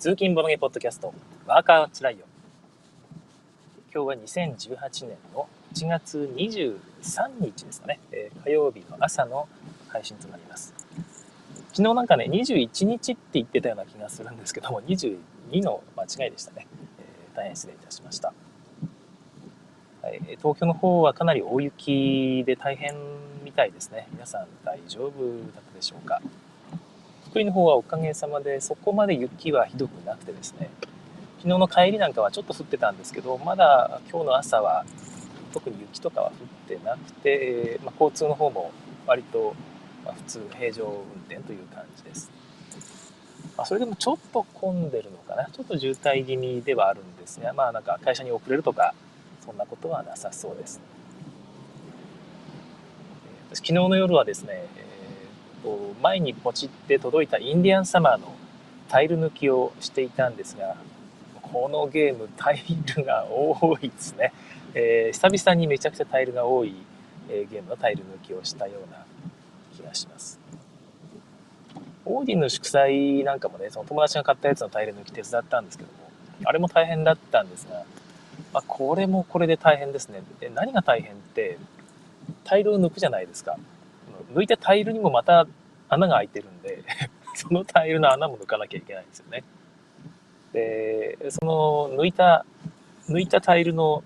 通勤ボロゲポッドキャストワーカーつらいよ。今日は2018年の1月23日ですかね、えー、火曜日の朝の配信となります。昨日なんかね21日って言ってたような気がするんですけども22の間違いでしたね、えー、大変失礼いたしました。はい、東京の方はかなり大雪で大変みたいですね。皆さん大丈夫だったでしょうか。福井の方はおかげさまでそこまで雪はひどくなくてですね。昨日の帰りなんかはちょっと降ってたんですけどまだ今日の朝は特に雪とかは降ってなくて、まあ、交通の方も割と普通平常運転という感じです、まあ、それでもちょっと混んでるのかな。ちょっと渋滞気味ではあるんですがまあなんか会社に遅れるとかそんなことはなさそうです。昨日の夜はですねと前にポチって届いたインディアンサマーのタイル抜きをしていたんですがこのゲームタイルが多いですね、えー、久々にめちゃくちゃタイルが多い、えー、ゲームのタイル抜きをしたような気がします。オーディンの祝祭なんかもねその友達が買ったやつのタイル抜き手伝ったんですけどもあれも大変だったんですが、まあ、これもこれで大変ですね。で何が大変ってタイルを抜くじゃないですか。抜いたタイルにもまた穴が開いてるんで そのタイルの穴も抜かなきゃいけないんですよね。で、その抜いた、抜いたタイルの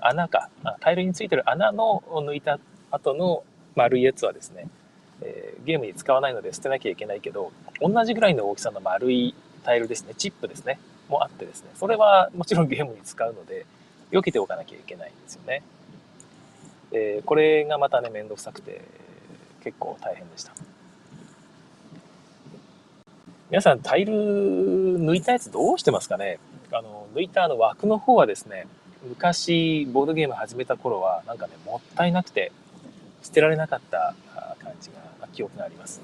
穴か、タイルについてる穴の抜いた後の丸いやつはですね、えー、ゲームに使わないので捨てなきゃいけないけど、同じぐらいの大きさの丸いタイルですね、チップですね、もあってですね、それはもちろんゲームに使うので、避けておかなきゃいけないんですよね。えー、これがまたね、めんどくさくて、結構大変でした。皆さんタイル抜いたやつどうしてますかね？あの抜いたあの枠の方はですね昔ボードゲーム始めた頃はなんかねもったいなくて捨てられなかった感じが記憶があります、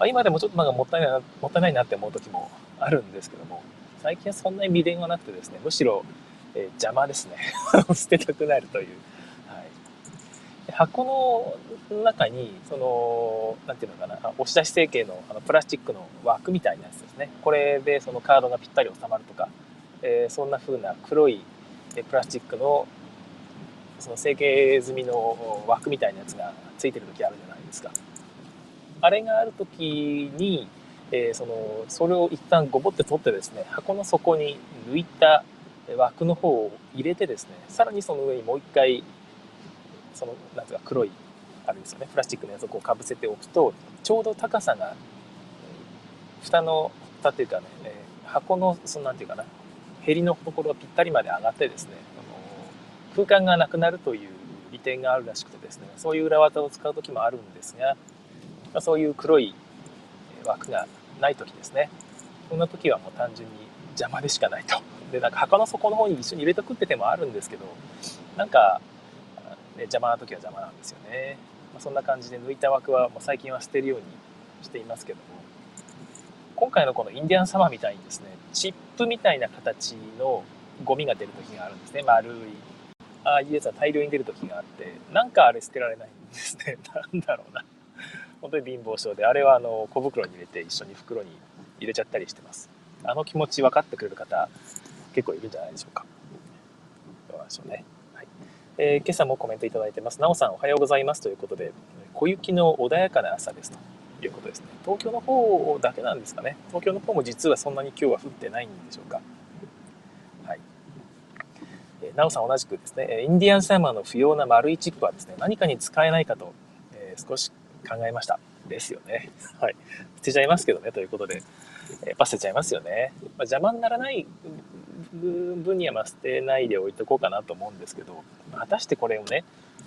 まあ、今でもちょっとなんかもったいないなもったいないなって思う時もあるんですけども最近はそんなに未練はなくてですねむしろ、えー、邪魔ですね。捨てたくなるという。箱の中に、その、なんていうのかな、押し出し成形のあのプラスチックの枠みたいなやつですね。これでそのカードがぴったり収まるとか、えー、そんな風な黒いプラスチックのその成形済みの枠みたいなやつがついてる時あるじゃないですか。あれがある時に、えー、そのそれを一旦ゴボって取ってですね箱の底に抜いた枠の方を入れてですねさらにその上にもう一回そのなんか黒いあれですよねプラスチックのやつをこうかぶせておくとちょうど高さが蓋の蓋っていうかね、え箱のそのなんていうかなへりのところぴったりまで上がってですねあの空間がなくなるという利点があるらしくてですねそういう裏技を使う時もあるんですが、まあ、そういう黒い枠がない時ですね。そんな時はもう単純に邪魔でしかないと。でなんか墓の底の方に一緒に入れとくって手もあるんですけどなんかね、邪魔な時は邪魔なんですよね。まあ、そんな感じで抜いた枠はもう最近は捨てるようにしていますけども、今回のこのインディアンサマーみたいにですね、チップみたいな形のゴミが出る時があるんですね。丸い。ああいうやつは大量に出る時があって、なんかあれ捨てられないんですね。なんだろうな。本当に貧乏症で、あれはあの小袋に入れて一緒に袋に入れちゃったりしてます。あの気持ち分かってくれる方、結構いるんじゃないでしょうか。どうなんでしょうね。えー、今朝もコメントいただいてます。なおさんおはようございますということで、小雪の穏やかな朝ですということですね。東京の方だけなんですかね。東京の方も実はそんなに今日は降ってないんでしょうか。はい。えー、なおさん同じくですね、インディアンサーマーの不要な丸いチップはですね、何かに使えないかと、えー、少し考えました。ですよね。はい。捨てちゃいますけどね、ということで。やっぱ捨てちゃいますよね。ま、邪魔にならない分にはま捨てないで置いとこうかなと思うんですけど、果たしてこれをね、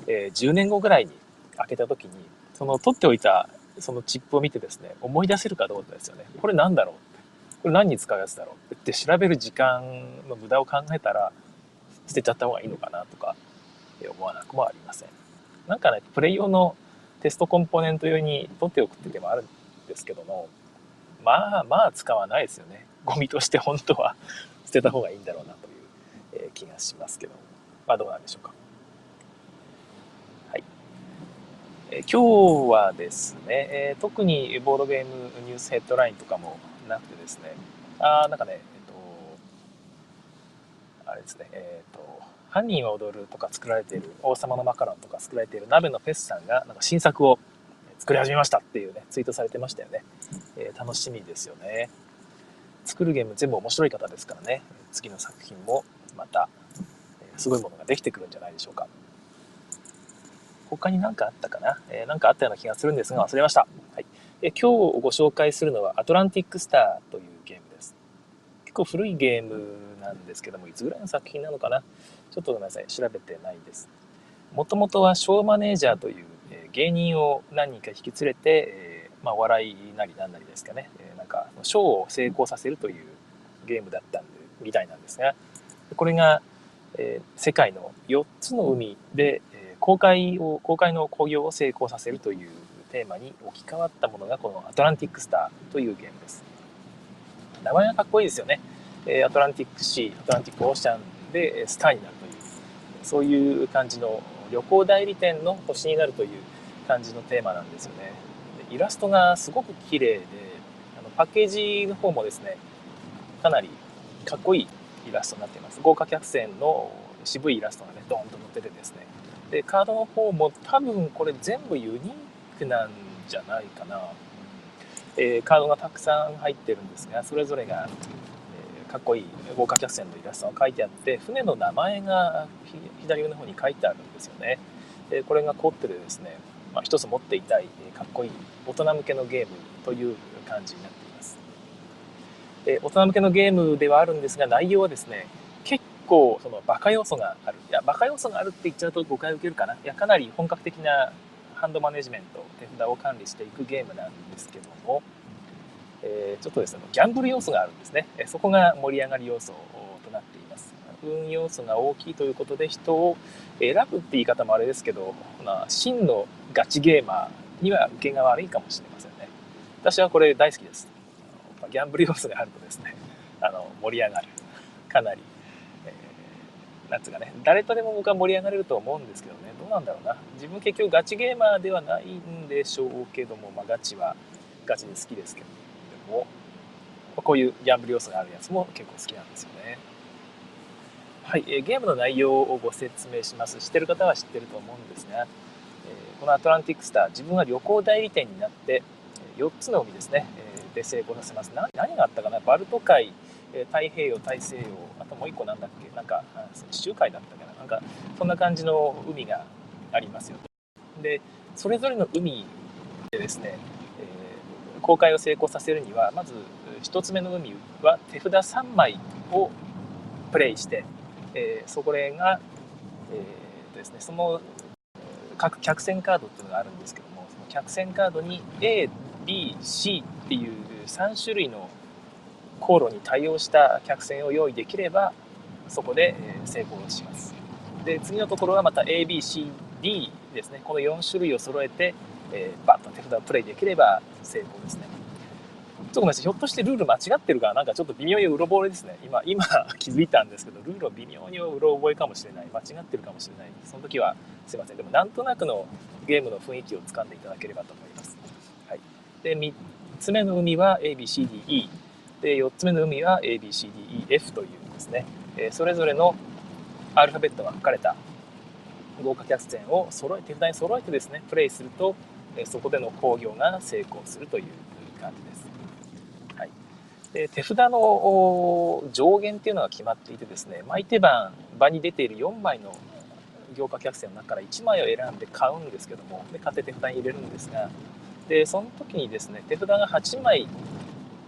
えー、10年後ぐらいに開けた時に、その取っておいたそのチップを見てですね、思い出せるかどうかですよね。これなんだろうってこれ何に使うやつだろうって調べる時間の無駄を考えたら、捨てちゃった方がいいのかなとか思わなくもありません。なんかね、プレイ用のテストコンポーネント用に取っておくって手もあるんですけども、まあまあ使わないですよね。ゴミとして本当は捨てた方がいいんだろうなという、え気がしますけどまあどうなんでしょうか。はい。え今日はですね、え特にボードゲームニュースヘッドラインとかもなくてですね、あなんかね、えっとあれですねえっ、と「犯人は踊る」とか作られている「王様のマカロン」とか作られている鍋のフェスさんがなんか新作を作り始めましたっていうねツイートされてましたよね、えー、楽しみですよね作るゲーム全部面白い方ですからね。次の作品もまた、すごいものができてくるんじゃないでしょうか。他に何かあったかな、えー、なんかあったような気がするんですが忘れました、はい。え今日ご紹介するのはアトランティックスターというゲームです。結構古いゲームなんですけどもいつぐらいの作品なのかな？ちょっとごめんなさい。調べてないです。もともとはショーマネージャーという、え芸人を何人か引き連れて、え、まあ、笑いなりなんなりですかね、かショーを成功させるというゲームだったんでみたいなんですがこれが、えー、世界の4つの海で、え公開を公開の興行を成功させるというテーマに置き換わったものがこのアトランティックスターというゲームです。名前がかっこいいですよね。えアトランティックシー、アトランティックオーシャンでスターになるという、そういう感じの旅行代理店の星になるという感じのテーマなんですよね。イラストがすごく綺麗で、パッケージの方もですね、かなりかっこいいイラストになっています。豪華客船の渋いイラストがね、ドーンと載っててですね。で、カードの方も多分これ全部ユニークなんじゃないかな、えー、カードがたくさん入ってるんですがそれぞれが、えー、かっこいい豪華客船のイラストが書いてあって船の名前が左上の方に書いてあるんですよね、えー、これが凝ってるですね、まあ、一つ持っていたい、えかっこいい大人向けのゲームという感じになっています、え大人向けのゲームではあるんですが内容はですね結構そのバカ要素がある。いやバカ要素があるって言っちゃうと誤解を受けるかな。いやかなり本格的なハンドマネジメント手札を管理していくゲームなんですけども、えー、ちょっとですねギャンブル要素があるんですね。えそこが盛り上がり要素となっています。運要素が大きいということで人を選ぶって言い方もあれですけど、まあ、真のガチゲーマーには受けが悪いかもしれませんね。私はこれ大好きです。ギャンブル要素があるとですねあの盛り上がるかなりなんつうかね、誰とでも僕は盛り上がれると思うんですけどね、どうなんだろうな。自分結局ガチゲーマーではないんでしょうけども、まあガチはガチで好きですけど、でも、こういうギャンブル要素があるやつも結構好きなんですよね。はい、えゲームの内容をご説明します。知ってる方は知ってると思うんですが、このアトランティックスター、自分は旅行代理店になって、4つの海ですね、で成功させます。何があったかな？バルト海、太平洋、大西洋、あともう一個なんだっけ、なんか、地中海だったかな、なんか、そんな感じの海がありますよ。で、それぞれの海でですね、え、公開を成功させるには、まず1つ目の海は手札3枚をプレイして、え、そこれが、えーですね、その各客船カードっていうのがあるんですけども、その客船カードに A、B、C っていう3種類の航路に対応した客船を用意できればそこで成功します。で次のところはまた ABCD ですね。この4種類を揃えて、えー、バッと手札をプレイできれば成功ですね。ちょっとごめんなさい。ひょっとしてルール間違ってるか？なんかちょっと微妙にうろ覚えですね。今今 気づいたんですけどルールを微妙にうろ覚えかもしれない。間違ってるかもしれない。その時はすいません。でもなんとなくのゲームの雰囲気をつかんでいただければと思います、で3つ目の海は ABCDE で4つ目の海は ABCDEF というですね、えそれぞれのアルファベットが書かれた豪華客船を揃え手札に揃えてですねプレイすると、えそこでの興行が成功するという感じです。はい、で手札の上限っていうのが決まっていてですね毎手番場に出ている4枚の豪華客船の中から1枚を選んで買うんですけどもで買って手札に入れるんですがでその時にですね手札が8枚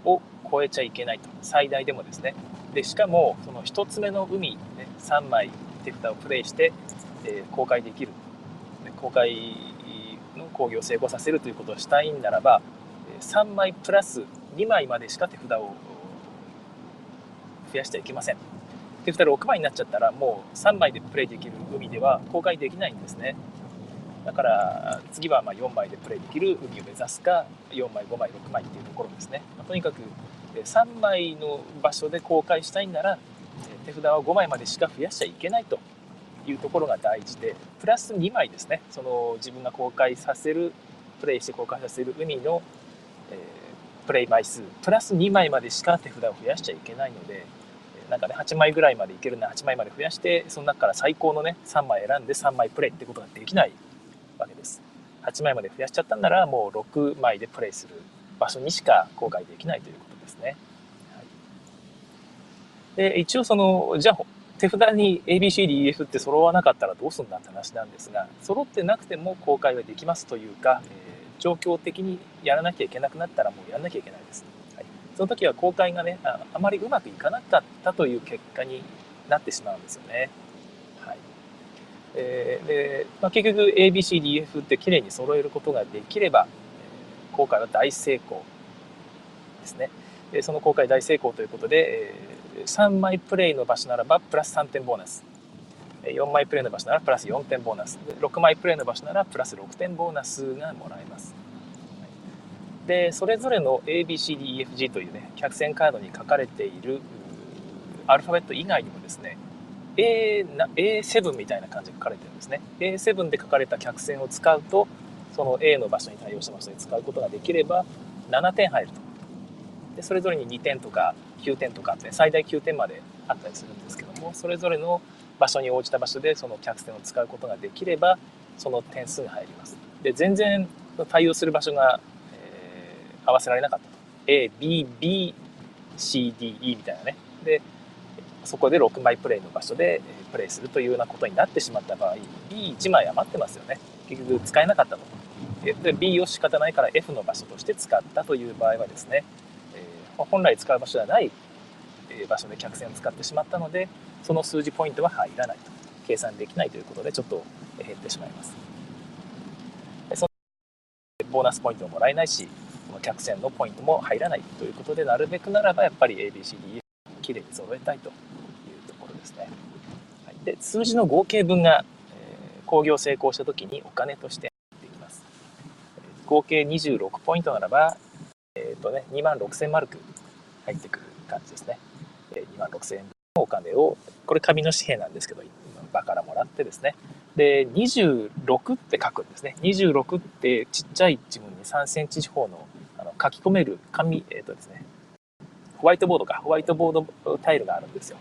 を超えちゃいけないと。最大でもですね。でしかもその1つ目の海、ね、3枚手札をプレイして、えー、公開できる。公開の工業を成功させるということをしたいんならば3枚プラス2枚までしか手札を増やしてはいけません。手札6枚になっちゃったらもう3枚でプレイできる海では公開できないんですね。だから次はま4枚でプレイできる海を目指すか4枚5枚6枚っていうところですね、ま、とにかく3枚の場所で公開したいんなら手札は5枚までしか増やしちゃいけないというところが大事でプラス2枚ですね。その自分が公開させるプレイして公開させる海の、えー、プレイ枚数。プラス2枚までしか手札を増やしちゃいけないのでなんかね8枚ぐらいまでいけるな8枚まで増やしてその中から最高のね3枚選んで3枚プレイってことができない。わけです。8枚まで増やしちゃったんならもう6枚でプレイする場所にしか公開できないということですね、はい、で一応そのじゃあ手札に ABCDEF って揃わなかったらどうすんだって話なんですが揃ってなくても公開はできますというか、えー、状況的にやらなきゃいけなくなったらもうやらなきゃいけないです。その時は公開がねああまりうまくいかなかったという結果になってしまうんですよね。はい。えー、でまあ、結局 ABCDF ってきれいに揃えることができれば、えー、公開は大成功ですね。でその公開大成功ということで、えー、3枚プレイの場所ならばプラス3点ボーナス4枚プレイの場所ならプラス4点ボーナス6枚プレイの場所ならプラス6点ボーナスがもらえます。でそれぞれの ABCDEFG というね客船カードに書かれているアルファベット以外にもですね A な A7 みたいな感じで書かれてるんですね A7 で書かれた客船を使うとその A の場所に対応した場所で使うことができれば7点入るとでそれぞれに2点とか9点とかって最大9点まであったりするんですけどもそれぞれの場所に応じた場所でその客船を使うことができればその点数が入りますで全然対応する場所がえ合わせられなかったと。A、B、B、C、D、E みたいなね。で、そこで6枚プレイの場所でプレイするというようなことになってしまった場合、B1 枚余ってますよね。結局使えなかったと。で、B を仕方ないから F の場所として使ったという場合はですね、えー、本来使う場所ではない場所で客船を使ってしまったので、その数字ポイントは入らないと。計算できないということで、ちょっと減ってしまいます。そのボーナスポイントももらえないしこの、客船のポイントも入らないということでなるべくならばやっぱり ABCD きれいに揃えたいとですね。はい、で数字の合計分が、えー、工業成功した時にお金としてできます。合計26ポイントならば、えーとね、2万6000マルク入ってくる感じですね。え2万6000円のお金をこれ紙の紙幣なんですけど場からもらってですねで26って書くんですね26ってちっちゃい自分に3センチ四方のあの書き込める紙、えっ、ー、とですね、ホワイトボードか、ホワイトボードタイルがあるんですよ。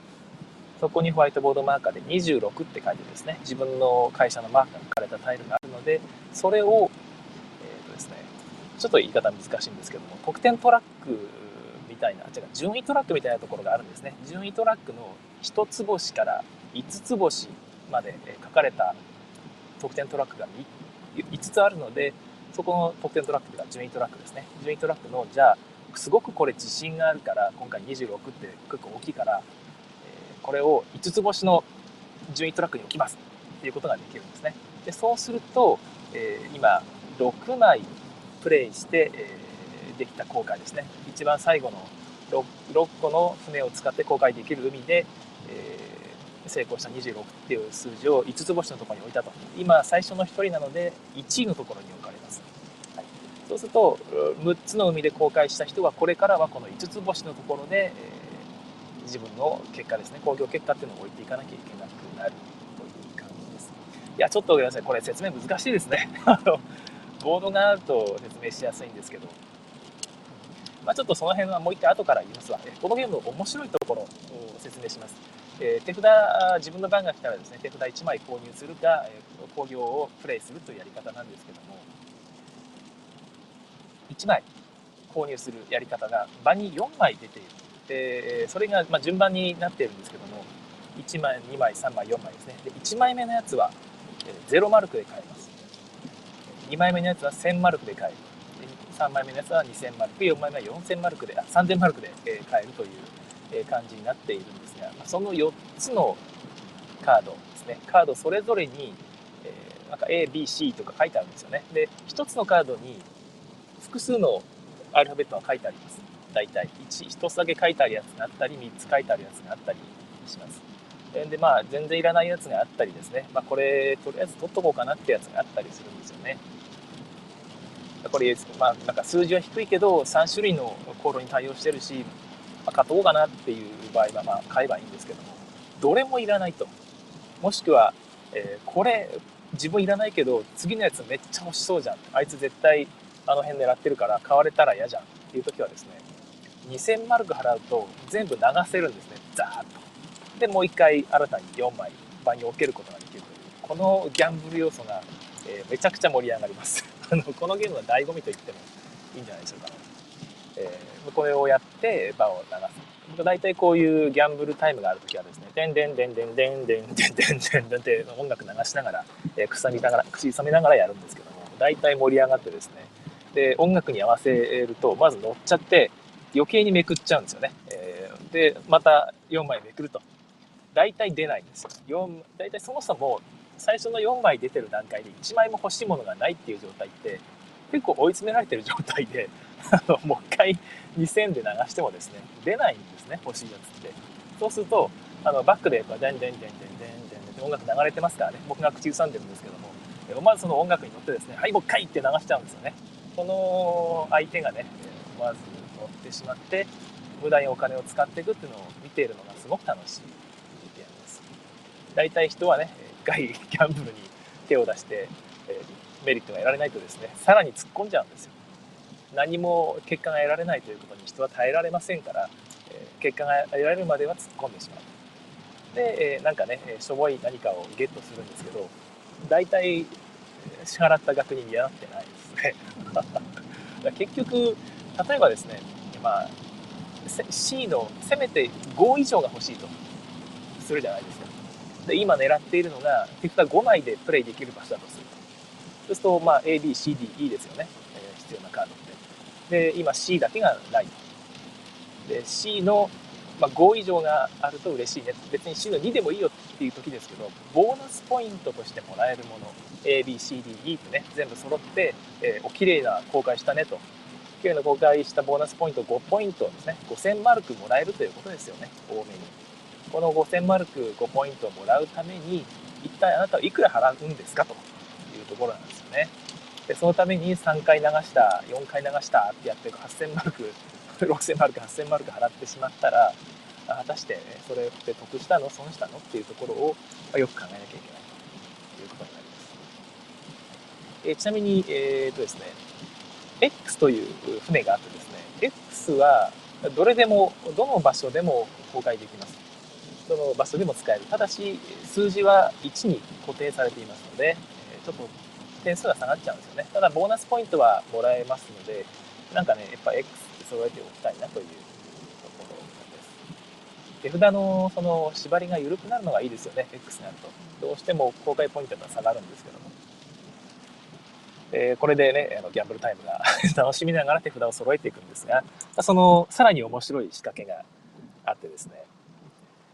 そこにホワイトボードマーカーで26って書いてですね、自分の会社のマークが書かれたタイルがあるので、それを、えっ、ー、とですね、ちょっと言い方難しいんですけども、得点トラックみたいな、違う、順位トラックみたいなところがあるんですね。順位トラックの1つ星から5つ星まで書かれた得点トラックが5つあるので、そこの得点トラックというか順位トラックですね順位トラックのじゃあすごくこれ自信があるから今回26って結構大きいから、これを5つ星の順位トラックに置きます。っていうことができるんですね。でそうすると、えー、今6枚プレイして、えー、できた航海ですね。一番最後の 6, 6個の船を使って航海できる海で、え成功した26っていう数字を5つ星のところに置いたと。今最初の1人なので1位のところに置かれます、はい、そうすると6つの海で公開した人はこれからはこの5つ星のところで、えー、自分の結果ですね工業結果っていうのを置いていかなきゃいけなくなるという感じですいやちょっとごめんなさいこれ説明難しいですね ボードがあると説明しやすいんですけどまあ、ちょっとその辺はもう一回後から言いますわ。このゲームの面白いところを説明します。えー、手札、自分の番が来たらですね、手札1枚購入するか、えー、工業をプレイするというやり方なんですけども、1枚購入するやり方が場に4枚出ている。でそれが、ま、順番になっているんですけども、1枚、2枚、3枚、4枚ですね。で1枚目のやつは、え0マルクで買えます。2枚目のやつは1000マルクで買える。3枚目のやつは2000マルク、4枚目は4000マルクで、あ3000マルクで買えるという感じになっているんですが、その4つのカードですね、カードそれぞれに、えなんか A、B、C とか書いてあるんですよね。で、1つのカードに複数のアルファベットが書いてあります。大体1、1つだけ書いてあるやつがあったり、3つ書いてあるやつがあったりします。で、まあ、全然いらないやつがあったりですね、まあ、これ、とりあえず取っとこうかなってやつがあったりするんですよね。これ、まあ、なんか数字は低いけど、3種類のコードに対応してるし、まあ、買っとこうかなっていう場合はまあ買えばいいんですけども。どれもいらないと。もしくは、えー、これ自分いらないけど次のやつめっちゃ欲しそうじゃん。あいつ絶対あの辺狙ってるから買われたら嫌じゃん。っていう時はですね2000マルク払うと全部流せるんですね。ザーッと。でもう一回新たに4枚場に置けることができるという。このギャンブル要素が、えー、めちゃくちゃ盛り上がります。あのこのゲームの醍醐味と言ってもいいんじゃないでしょうか。ね、えー、これをやって場を流す。僕大体こういうギャンブルタイムがある時はですね、でんでんでんでんでんでんでんでんでんでんって音楽流しながら、えー、草みながら、口さめながらやるんですけども、大体盛り上がってですね、で、音楽に合わせると、まず乗っちゃって、余計にめくっちゃうんですよね。えー、で、また4枚めくると。大体出ないんですよ。4大体そもそも最初の4枚出てる段階で1枚も欲しいものがないっていう状態って結構追い詰められてる状態で あのもう一回2000で流してもですね出ないんですね欲しいやつってそうするとあのバックでこうデンデンデンデンデンデンデン音楽流れてますからね僕が口ずさんでるんですけども思わずその音楽に乗ってですねはいもう一回って流しちゃうんですよねこの相手がね思わずってしまって無駄にお金を使っていくっていうのを見ているのがすごく楽しいゲームです。大体人はね一回ギャンブルに手を出して、えメリットが得られないとですねさらに突っ込んじゃうんですよ。何も結果が得られないということに人は耐えられませんから、え結果が得られるまでは突っ込んでしまう。で、えなんかねしょぼい何かをゲットするんですけど大体支払った額に見合ってないですね。結局例えばですねまあ C のせめて5以上が欲しいと。するじゃないですか。で今狙っているのが結果5枚でプレイできる場所だとする。そうするとまあ ABCDE ですよね、えー、必要なカードって。で今 C だけがないで C の、まあ、5以上があると嬉しいね。別に C の2でもいいよっていう時ですけどボーナスポイントとしてもらえるもの。ABCDE とね全部揃って、えー、お綺麗な公開したねと。綺麗な公開したボーナスポイント5ポイントですね5000マルクもらえるということですよね。多めに。この5000マルク5ポイントをもらうために一体あなたはいくら払うんですかというところなんですよね。でそのために3回流した4回流したってやって8000マルク6000マルク8000マルク払ってしまったら果たしてそれって得したの？損したの？っていうところをよく考えなきゃいけないということになります。えちなみに、えーとですね、X という船があってですね X はどれでもどの場所でも公開できますどの場所でも使えるただし数字は1に固定されていますのでちょっと点数が下がっちゃうんですよね。ただ、ボーナスポイントはもらえますので、なんかね、やっぱ X って揃えておきたいなというところです。手札のその縛りが緩くなるのがいいですよね、X になると。どうしても公開ポイントが下がるんですけども。え、これでね、あのギャンブルタイムが 楽しみながら手札を揃えていくんですが、そのさらに面白い仕掛けがあってですね、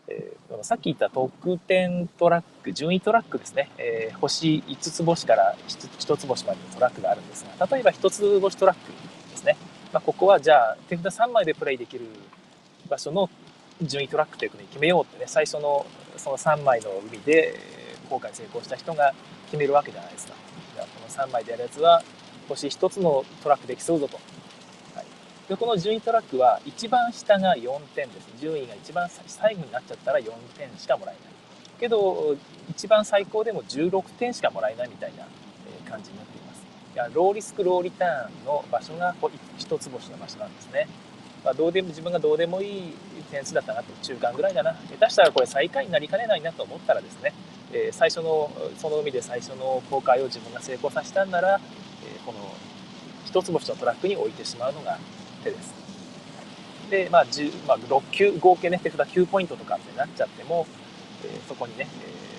えー、さっき言った得点トラック、順位トラックですね、えー、星5つ星から1つ星までのトラックがあるんですが、例えば1つ星トラックですね、まあ、ここはじゃあ手札3枚でプレイできる場所の順位トラックということに決めようってね、最初のその3枚の海で航海成功した人が決めるわけじゃないですか。じゃあこの3枚でやるやつは星1つのトラックできそうぞと。はい。でこの順位トラックは一番下が4点です。順位が一番最後になっちゃったら4点しかもらえない。けど一番最高でも16点しかもらえないみたいな感じになっています。いやローリスクローリターンの場所が一つ星の場所なんですね、まあ、どうでも自分がどうでもいい点数だったなと中間ぐらいだな下手したらこれ最下位になりかねないなと思ったらですね、えー、最初のその海で最初の公開を自分が成功させたんなら、えー、この一つ星のトラックに置いてしまうのが手です。で、まあ、10まあ、6球、合計ね、手札9ポイントとかってなっちゃっても、えー、そこにね、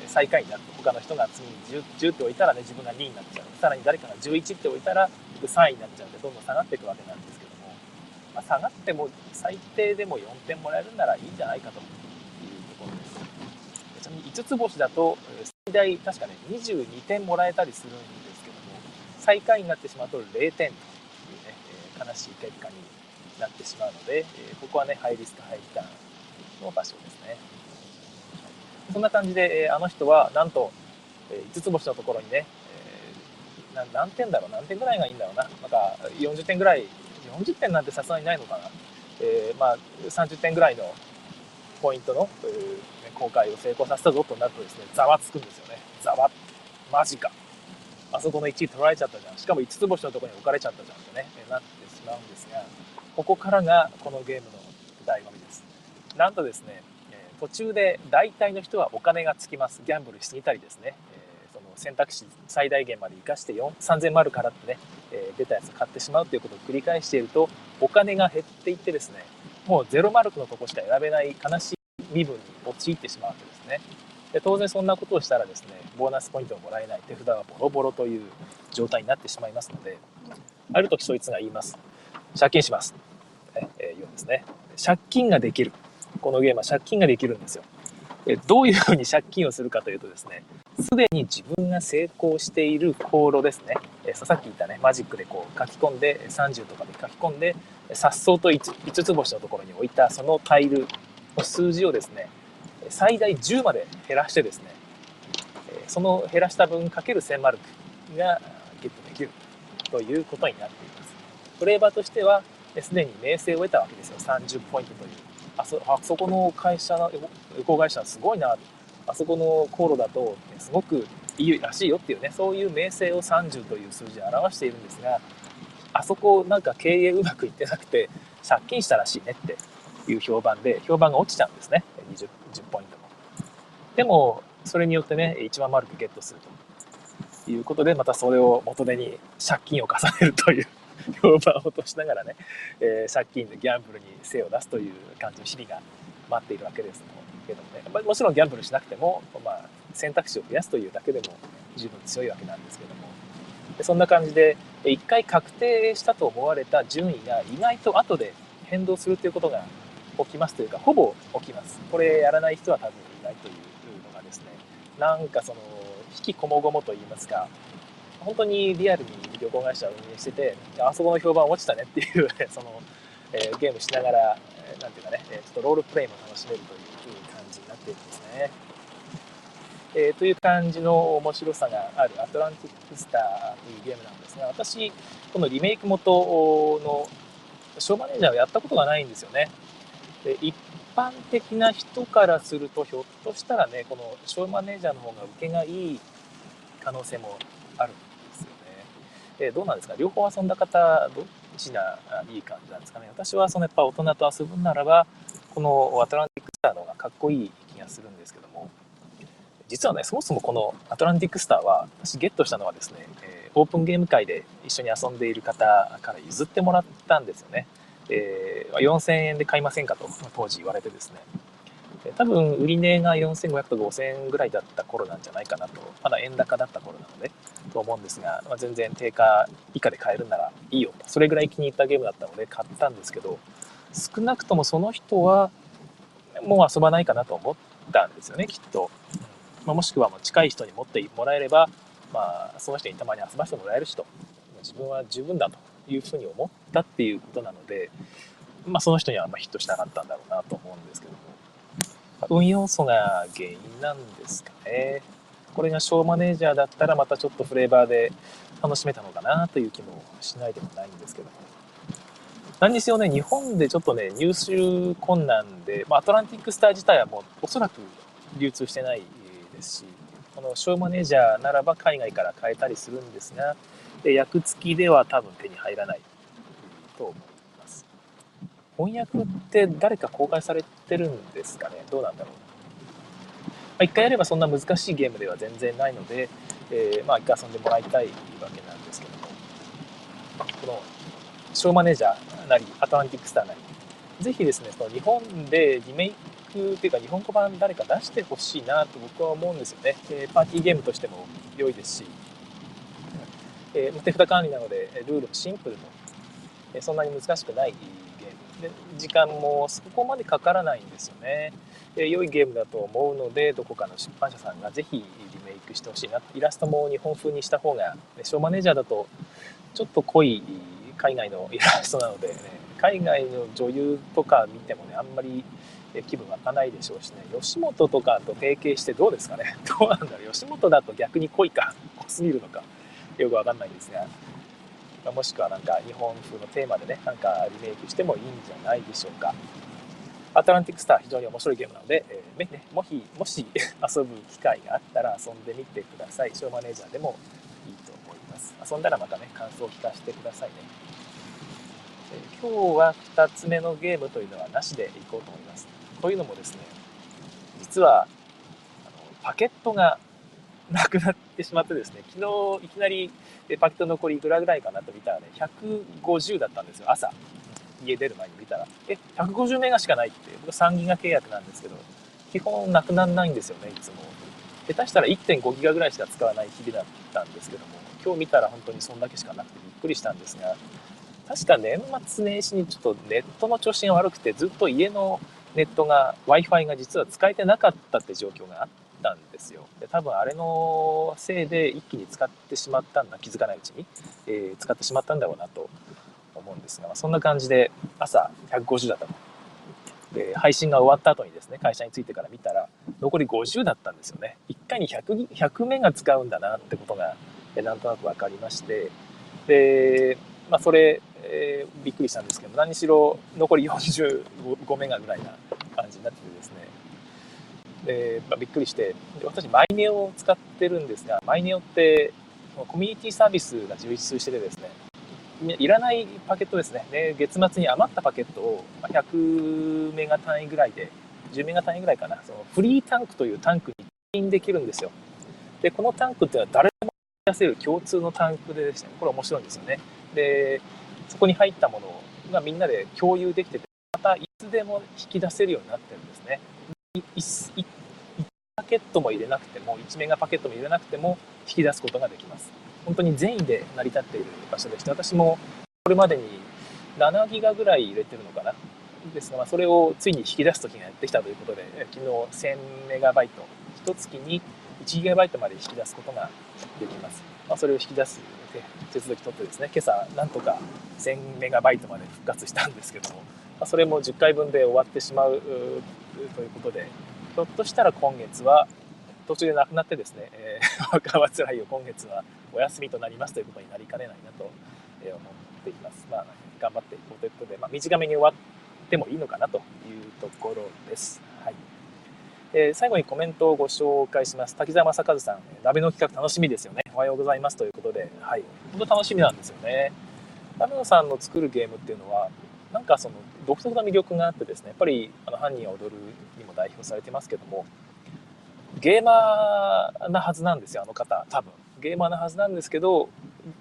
えー、最下位になって、他の人が次に 10, 10って置いたらね、自分が2位になっちゃう。さらに誰かが11って置いたら、僕3位になっちゃうんで、どんどん下がっていくわけなんですけど、まあ、下がっても最低でも4点もらえるならいいんじゃないかというところです。ちなみに5つ星だと、最大確かね、22点もらえたりするんですけども、最下位になってしまうと0点というね、えー、悲しい結果になってしまうので、えここはねハイリスクハイリターンの場所ですねそんな感じで、えあの人はなんと、え5つ星のところにね、えー、何点だろう何点ぐらいがいいんだろうななんか40点ぐらい40点なんてさすがにないのかな、えー、まあ30点ぐらいのポイントの、えー、公開を成功させたぞとなるとですねざわつくんですよね。ざわ。マジか。あそこの1位取られちゃったじゃん。しかも5つ星のところに置かれちゃったじゃんってね、えなってしまうんですがここからがこのゲームの醍醐味です。なんとですねえ途中で大体の人はお金がつきます。ギャンブルしすぎたりですね、えその選択肢最大限まで生かして3000万あるからってね、え出たやつ買ってしまうということを繰り返しているとお金が減っていってですねもうゼロマルクのとこしか選べない悲しい身分に陥ってしまうわけですね。で当然そんなことをしたらですねボーナスポイントをもらえない手札はボロボロという状態になってしまいますのである時そいつが言います。借金します、ええ言うんですね。借金ができる。このゲームは借金ができるんですよ。どういうふうに借金をするかというとですね、すでに自分が成功している航路ですね、えさっき言ったね、マジックでこう書き込んで、30とかで書き込んで、さっそうと 5, 5つ星のところに置いたそのタイルの数字をですね、最大10まで減らしてですね、その減らした分かける1000マルクがゲットできるということになっています。フレーバーとしては、すでに名声を得たわけですよ、30ポイントという。あそあそこの会社の旅行会社はすごいなあそこの航路だと、ね、すごくいいらしいよっていうねそういう名声を30という数字で表しているんですがあそこなんか経営うまくいってなくて借金したらしいねっていう評判で評判が落ちちゃうんですね。20, 10ポイントも。でもそれによってね1万マルクゲットするということでまたそれを元手に借金を重ねるという評判を落としながらね、えー、借金でギャンブルに精を出すという感じの日々が待っているわけです。けどもね、まあ、もちろんギャンブルしなくても、まあ、選択肢を増やすというだけでも十分強いわけなんですけども。でそんな感じで一回確定したと思われた順位が意外と後で変動するということが起きますというかほぼ起きます。これやらない人は多分いないというのがですねなんかその引きこもごもといいますか本当にリアルに旅行会社を運営してて、あそこの評判落ちたねっていうその、えー、ゲームしながら、えー、なんていうかね、ちょっとロールプレイも楽しめるという感じになっているんですね。えー、という感じの面白さがあるアトランティックスターというゲームなんですが、私、このリメイク元のショーマネージャーをやったことがないんですよね。で一般的な人からすると、ひょっとしたらね、このショーマネージャーの方が受けがいい可能性もあるんですよねえどうなんですか？両方遊んだ方、どっちがいい感じなんですかね？私はそのやっぱ大人と遊ぶならば、このアトランティックスターの方がかっこいいするんですけども、実はね、そもそもこのアトランティックスターは、私ゲットしたのはですね、えオープンゲーム界で一緒に遊んでいる方から譲ってもらったんですよね。えー、4000円で買いませんかと当時言われてですね。多分売値が4500と5000円ぐらいだった頃なんじゃないかなと、まだ円高だった頃なので、と思うんですが、まあ、全然定価以下で買えるならいいよと、それぐらい気に入ったゲームだったので買ったんですけど、少なくともその人はもう遊ばないかなと思ったんですよね、きっと。まあ、もしくはもう近い人に持ってもらえれば、まあ、その人にたまに遊ばせてもらえるしと、自分は十分だというふうに思ったっていうことなので、まあ、その人にはあんまヒットしなかったんだろうなと思うんですけども、運要素が原因なんですかね。これがショーマネージャーだったらまたちょっとフレーバーで楽しめたのかなという気もしないでもないんですけども。何にせよね、日本でちょっとね、入手困難で、まあ、アトランティックスター自体はもうおそらく流通してないですし、このショーマネージャーならば海外から買えたりするんですが、役付きでは多分手に入らないと思います。翻訳って誰か公開されてるんですかね？どうなんだろう。まあ、1回やればそんな難しいゲームでは全然ないので、えー、まあ、1回遊んでもらいたいわけなんですけども、この、ショーマネージャーなり、アトランティックスターなり、ぜひですね、その日本でリメイクっていうか日本語版誰か出してほしいなと僕は思うんですよね。え、パーティーゲームとしても良いですし、えー、手札管理なのでルールもシンプルの、えそんなに難しくないゲーム。で時間もそこまでかからないんですよね。で良いゲームだと思うのでどこかの出版社さんがぜひリメイクしてほしいなイラストも日本風にした方がショーマネージャーだとちょっと濃い海外のイラストなので、ね、海外の女優とか見てもねあんまり気分湧かないでしょうしね吉本とかと提携してどうですかね？どうなんだろう？吉本だと逆に濃いか？濃すぎるのか？よくわかんないんですがもしくはなんか日本風のテーマでね、なんかリメイクしてもいいんじゃないでしょうか。アトランティックスター非常に面白いゲームなので、えーね、もしもし 遊ぶ機会があったら遊んでみてください。ショーマネージャーでもいいと思います。遊んだらまたね、感想を聞かせてくださいね。今日は2つ目のゲームというのはなしでいこうと思います。というのもですね、実はあのパケットがなくなってしまってですね、昨日いきなりパケット残りいくらぐらいかなと見たらね、150だったんですよ、朝。家出る前に見たら。え、150メガしかないって、僕3ギガ契約なんですけど、基本なくならないんですよね、いつも。下手したら1.5ギガぐらいしか使わない日々だったんですけども、今日見たら本当にそんだけしかなくてびっくりしたんですが、確か年末年始にちょっとネットの調子が悪くて、ずっと家のネットが、Wi-Fi が実は使えてなかったって状況があったんですよ。で多分あれのせいで一気に使ってしまったんだ、気づかないうちに、えー、使ってしまったんだろうなと思うんですが、まそんな感じで朝150だったと。で、配信が終わった後にですね、会社に着いてから見たら、残り50だったんですよね。1回に 100, 100メガ使うんだなってことが、なんとなく分かりまして、で、まあ、それ、えー、びっくりしたんですけど、何しろ残り45メガぐらいな感じになっててですね、で、まあ、びっくりして、私、マイネオを使ってるんですが、マイネオって、コミュニティサービスが充実しててですね、いらないパケットですね。で、月末に余ったパケットを100メガ単位ぐらいで、10メガ単位ぐらいかな、そのフリータンクというタンクにインできるんですよ。で、このタンクっていうのは誰でも出せる共通のタンクでですね、これ面白いんですよね。で、そこに入ったものがみんなで共有できてて、またいつでも引き出せるようになってるんですね。1パケットも入れなくても、1メガパケットも入れなくても引き出すことができます。本当に善意で成り立っている場所でして、私もこれまでに7ギガぐらい入れてるのかな。ですが、ま、それをついに引き出す時がやってきたということで、昨日1000メガバイト、1月に1ギガバイトまで引き出すことができます。まあ、それを引き出す手続き取ってですね、今朝なんとか1000メガバイトまで復活したんですけども、まあ、それも10回分で終わってしまうということで、ひょっとしたら今月は途中でなくなってですね、えー、若葉つらいよ今月はお休みとなりますということになりかねないなと思っています。まあ、頑張っていこうということで、まあ、短めに終わってもいいのかなというところです。えー、最後にコメントをご紹介します。滝沢正和さん、鍋の企画楽しみですよね。おはようございますということで、はい。本当楽しみなんですよね。鍋野さんの作るゲームっていうのは、なんかその独特な魅力があってですね、やっぱりあの犯人は踊るにも代表されてますけども、ゲーマーなはずなんですよ、あの方、多分。ゲーマーなはずなんですけど、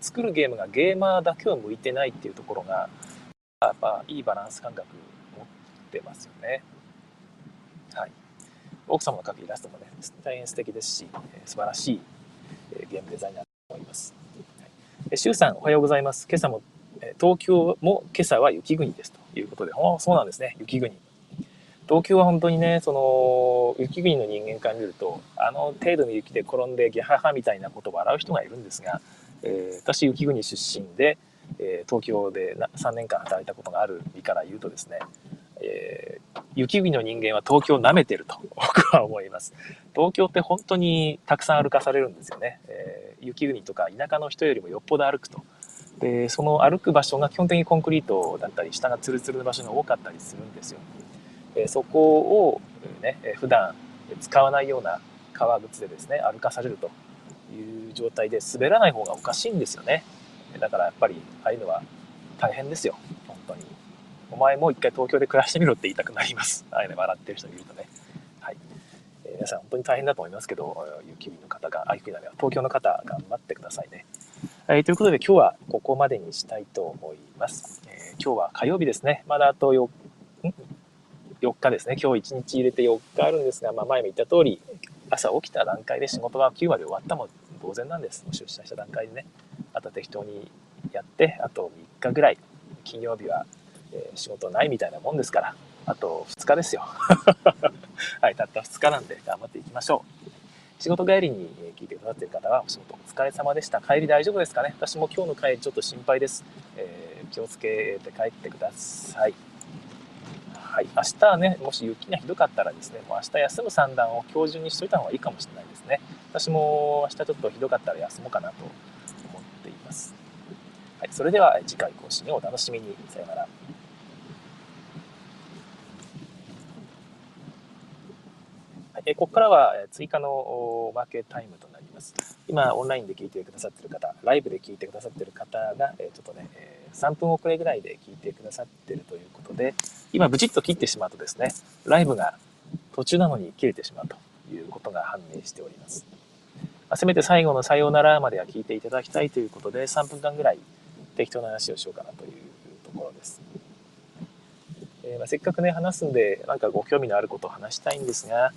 作るゲームがゲーマーだけを向いてないっていうところが、やっぱいいバランス感覚持ってますよね。奥様の描くイラストもね、大変素敵ですし、素晴らしいゲームデザイナーだと思います。はい、さん、おはようございます。今朝も、東京も今朝は雪国ですということで、そうなんですね、雪国。東京は本当にね、その、雪国の人間から見ると、あの程度の雪で転んでギャハハみたいなことを笑う人がいるんですが、えー、私、雪国出身で、えー、東京で3年間働いたことがある身から言うとですね、えー、雪国の人間は東京を舐めてると 僕は思います。東京って本当にたくさん歩かされるんですよね。えー、雪国とか田舎の人よりもよっぽど歩くと。で、その歩く場所が基本的にコンクリートだったり、下がツルツルの場所が多かったりするんですよ。えそこを、ね、普段使わないような革靴でですね歩かされるという状態で滑らない方がおかしいんですよねだからやっぱりああいうのは大変ですよ本当にお前もう一回東京で暮らしてみろって言いたくなります。ああいうの笑ってる人いるとね。はい、えー、皆さん本当に大変だと思いますけど雪見の方があ雪なは東京の方頑張ってくださいね。はい、ということで今日はここまでにしたいと思います、えー、今日は火曜日ですね。まだあと4 4日ですね、今日1日入れて4日あるんですが、まあ、前も言った通り、朝起きた段階で仕事が9割終わったも同然なんです。出社した段階でね。あと適当にやって、あと3日ぐらい、金曜日は、えー、仕事ないみたいなもんですから、あと2日ですよ。はい、たった2日なんで頑張っていきましょう。仕事帰りに聞いてくださっている方は、お仕事お疲れ様でした。帰り大丈夫ですかね私も今日の帰りちょっと心配です。えー、気をつけて帰ってください。はい、明日はね、もし雪がひどかったらですね、もう明日休む算段を今日中にしといた方がいいかもしれないですね。私も明日ちょっとひどかったら休もうかなと思っています。はい、それでは次回更新をお楽しみに。さようなら。はい、ここからは追加のマーケタイムとなります。今オンラインで聞いてくださってる方ライブで聞いてくださってる方が、えちょっとね、え3分遅れぐらいで聞いてくださってるということで今ブチッと切ってしまうとですねライブが途中なのに切れてしまうということが判明しております。せめて最後のさようならまでは聞いていただきたいということで3分間ぐらい適当な話をしようかなというところです。えー、まあ、せっかくね話すんでなんかご興味のあることを話したいんですが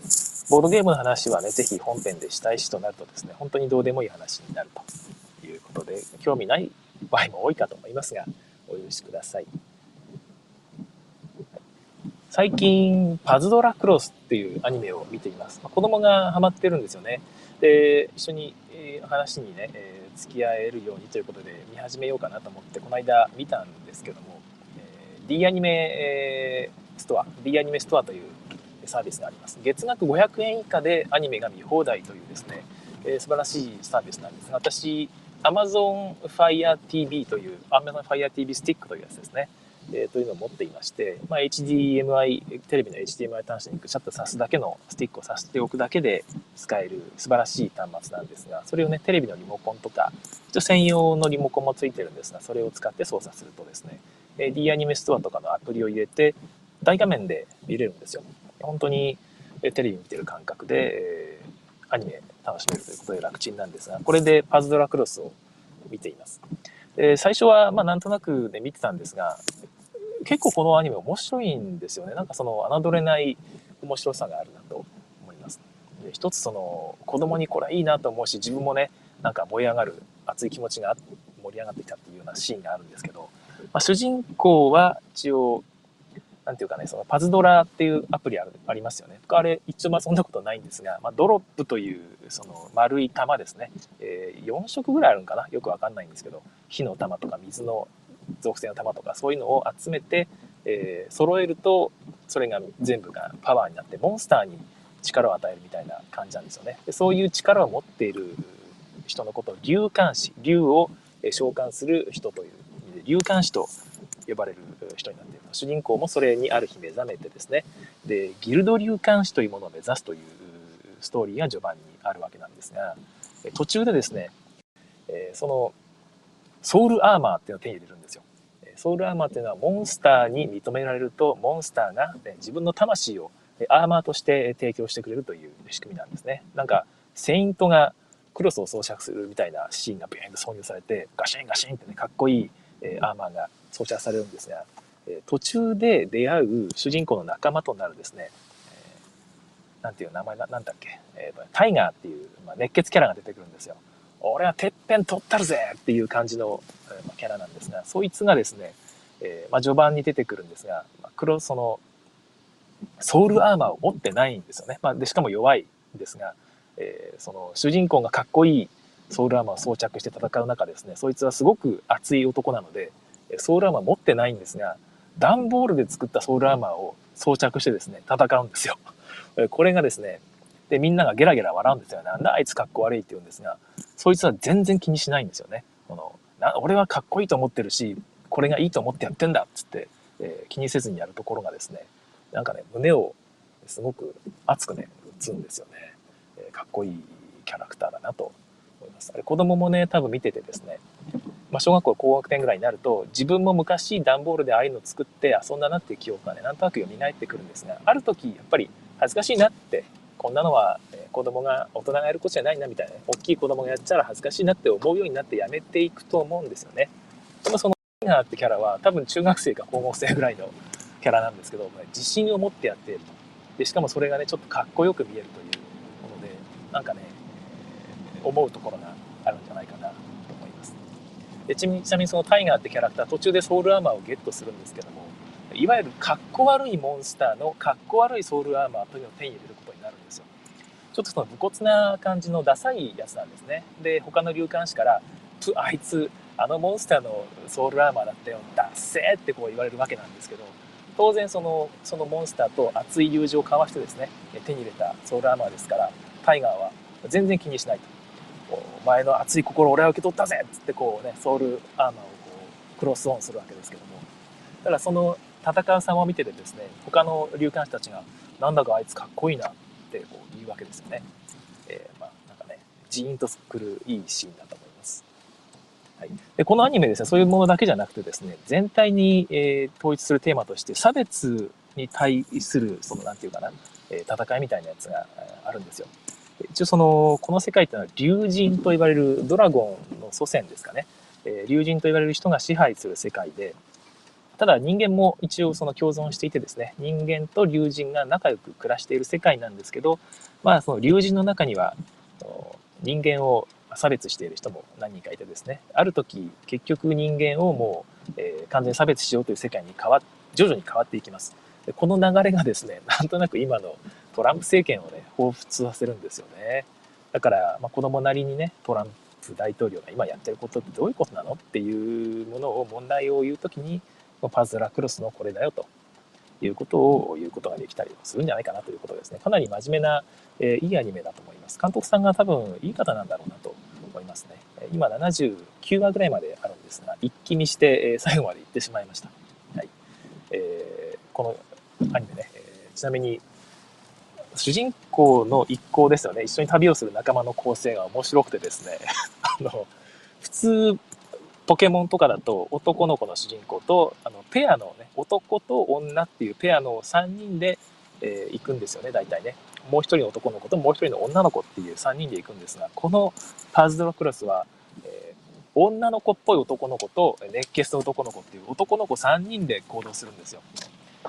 ボードゲームの話はね是非本編でしたいしとなるとですね本当にどうでもいい話になるということで興味ない場合も多いかと思いますがお許しください。最近、パズドラクロスっていうアニメを見ています。まあ子供がハマってるんですよね。で、一緒に、え話にね、えー、付き合えるようにということで見始めようかなと思って、この間見たんですけども、D アニメ、ストア、D アニメストアというサービスがあります。月額500円以下でアニメが見放題というですね、えー、素晴らしいサービスなんですが、私、Amazon Fire TV という、Amazon Fire TV スティックというやつですね。えー、というのを持っていまして、まあ、HDMI、テレビの HDMI 端子にシャッター挿すだけのスティックを挿しておくだけで使える素晴らしい端末なんですが、それをね、テレビのリモコンとか、一応専用のリモコンもついてるんですが、それを使って操作するとですね、え D アニメストアとかのアプリを入れて、大画面で見れるんですよ。本当にテレビ見てる感覚で、え、アニメ楽しめるということで楽ちんなんですが、これでパズドラクロスを見ています。で最初はまなんとなくで見てたんですが、結構このアニメ面白いんですよね。なんかその侮れない面白さがあるなと思います。で一つその子供にこれはいいなと思うし、自分もね、なんか燃え上がる熱い気持ちが盛り上がってきたっていうようなシーンがあるんですけど、まあ、主人公は一応、なんていうかね、そのパズドラっていうアプリあるありますよね。あれ、一応まあそんなことないんですが、まあ、ドロップというその丸い玉ですね、えー、4色ぐらいあるんかな？よくわかんないんですけど、火の玉とか水の属性の玉とかそういうのを集めて、えー、揃えるとそれが全部がパワーになってモンスターに力を与えるみたいな感じなんですよね。でそういう力を持っている人のことを竜冠士竜を召喚する人という意味で竜冠士と呼ばれる人になっている主人公もそれにある日目覚めてですねでギルド竜冠士というものを目指すというストーリーが序盤にあるわけなんですが途中でですねそのソウルアーマーっていうのを手に入れるんですよ。ソウルアーマーっていうのはモンスターに認められるとモンスターが、ね、自分の魂をアーマーとして提供してくれるという仕組みなんですね。なんかセイントがクロスを装着するみたいなシーンがビーンと挿入されてガシンガシンってねかっこいい、えアーマーが装着されるんですが、え途中で出会う主人公の仲間となるですね、えー、なんていう名前ななんだっけ、えー、タイガーっていう、まあ、熱血キャラが出てくるんですよ。俺はてっぺん取ったるぜっていう感じの、えーまあキャラなんですが、そいつがですね、えー、まあ、序盤に出てくるんですが、まあ黒、その、ソウルアーマーを持ってないんですよね。まあ、で、しかも弱いんですが、えー、その主人公がかっこいいソウルアーマーを装着して戦う中ですね、そいつはすごく熱い男なので、ソウルアーマー持ってないんですが、段ボールで作ったソウルアーマーを装着してですね、戦うんですよ。これがですね、で、みんながゲラゲラ笑うんですよ。なんだあいつかっこ悪いって言うんですが、そいつは全然気にしないんですよね。このな俺はかっこいいと思ってるし、これがいいと思ってやってんだっつって、えー、気にせずにやるところがですね、なんかね、胸をすごく熱くね、打つんですよね。えー、かっこいいキャラクターだなとます。あれ子供もね、多分見ててですね、まあ、小学校高学年ぐらいになると自分も昔段ボールでああいうの作って遊んだなっていう記憶がねなんとなく蘇ってくるんですがある時やっぱり恥ずかしいなってこんなのは子供が大人がやることじゃないなみたいな大きい子供がやっちゃら恥ずかしいなって思うようになってやめていくと思うんですよね。でもそのタイガーってキャラは多分中学生か高校生ぐらいのキャラなんですけど自信を持ってやっているとでしかもそれがねちょっとかっこよく見えるというものでなんかね思うところがあるんじゃないかなと思います。でちなみにそのタイガーってキャラクター途中でソウルアーマーをゲットするんですけどもいわゆるかっこ悪いモンスターのかっこ悪いソウルアーマーというのを手に入れることになるんですよ。ちょっとその武骨な感じのダサいやつなんですね。で他の流艦士から「プあいつあのモンスターのソウルアーマーだったよダッセー!」ってこう言われるわけなんですけど当然そのそのモンスターと熱い友情を交わしてですね手に入れたソウルアーマーですからタイガーは全然気にしないと「お前の熱い心俺は受け取ったぜ!」っつってこうねソウルアーマーをこうクロスオンするわけですけどもだからその戦う様を見ててですね他の流艦士たちが「なんだかあいつかっこいいな」ってこう言うわけですよね。えー、まあなんかねジーンとくるいいシーンだと思います。はい、でこのアニメですね、そういうものだけじゃなくてですね、全体に、えー、統一するテーマとして、差別に対する、その、なんていうかな、え、戦いみたいなやつが、あるんですよ。一応その、この世界っていうのは、竜神と言われるドラゴンの祖先ですかね。えー、竜神と言われる人が支配する世界で、ただ人間も一応その共存していてですね、人間と竜神が仲良く暮らしている世界なんですけど、まあその竜神の中には人間を差別している人も何人かいてですね、ある時結局人間をもう、えー、完全に差別しようという世界に変わっ徐々に変わっていきます。でこの流れがですね、なんとなく今のトランプ政権をね、彷彿させるんですよね。だから、まあ、子供なりにね、トランプ大統領が今やってることってどういうことなのっていうものを問題を言うときに、パズラクロスのこれだよということを言うことができたりするんじゃないかなということですね。かなり真面目な、えー、いいアニメだと思います。監督さんが多分いい方なんだろうなと思いますね。今79話ぐらいまであるんですが、一気見して最後まで行ってしまいました。はいえー、このアニメね、え、ちなみに主人公の一行ですよね。一緒に旅をする仲間の構成が面白くてですね、あの、普通ポケモンとかだと男の子の主人公とあのペアのね男と女っていうペアの3人で、えー、行くんですよね大体ね。もう一人の男の子ともう一人の女の子っていう3人で行くんですがこのパズドラクロスは、えー、女の子っぽい男の子と熱血の男の子っていう男の子3人で行動するんですよ。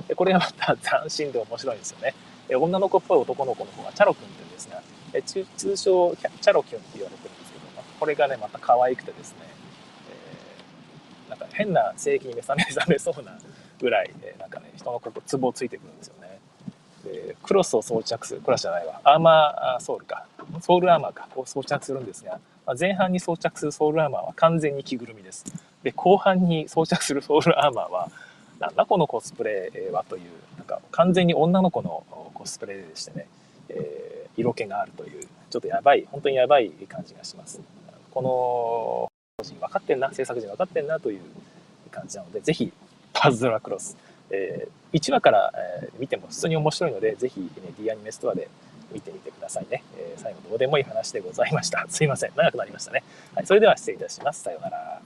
でこれがまた斬新で面白いんですよね。で女の子っぽい男の子の子がチャロ君って言うんですがえ通称チャロキュンって言われてるんですけどこれがねまた可愛くてですねえなんか変な性域に目覚め覚めそうなぐらい、えなんかね、人のここ、ツボをついてくるんですよね。で、クロスを装着する、クロスじゃないわ、アーマーソウルか、ソウルアーマーか、を装着するんですが、まあ、前半に装着するソウルアーマーは完全に着ぐるみです。で、後半に装着するソウルアーマーは、なんだこのコスプレはという、か完全に女の子のコスプレでしてね、えー、色気があるという、ちょっとやばい、本当にやばい感じがします。この人分かってんな、制作陣分かってんなという感じなので、ぜひ、パズドラクロス、えー、1話から、えー、見ても普通に面白いので、ぜひ、ね、D アニメストアで見てみてくださいね。えー、最後どうでもいい話でございました。すいません。長くなりましたね。はい、それでは失礼いたします。さようなら。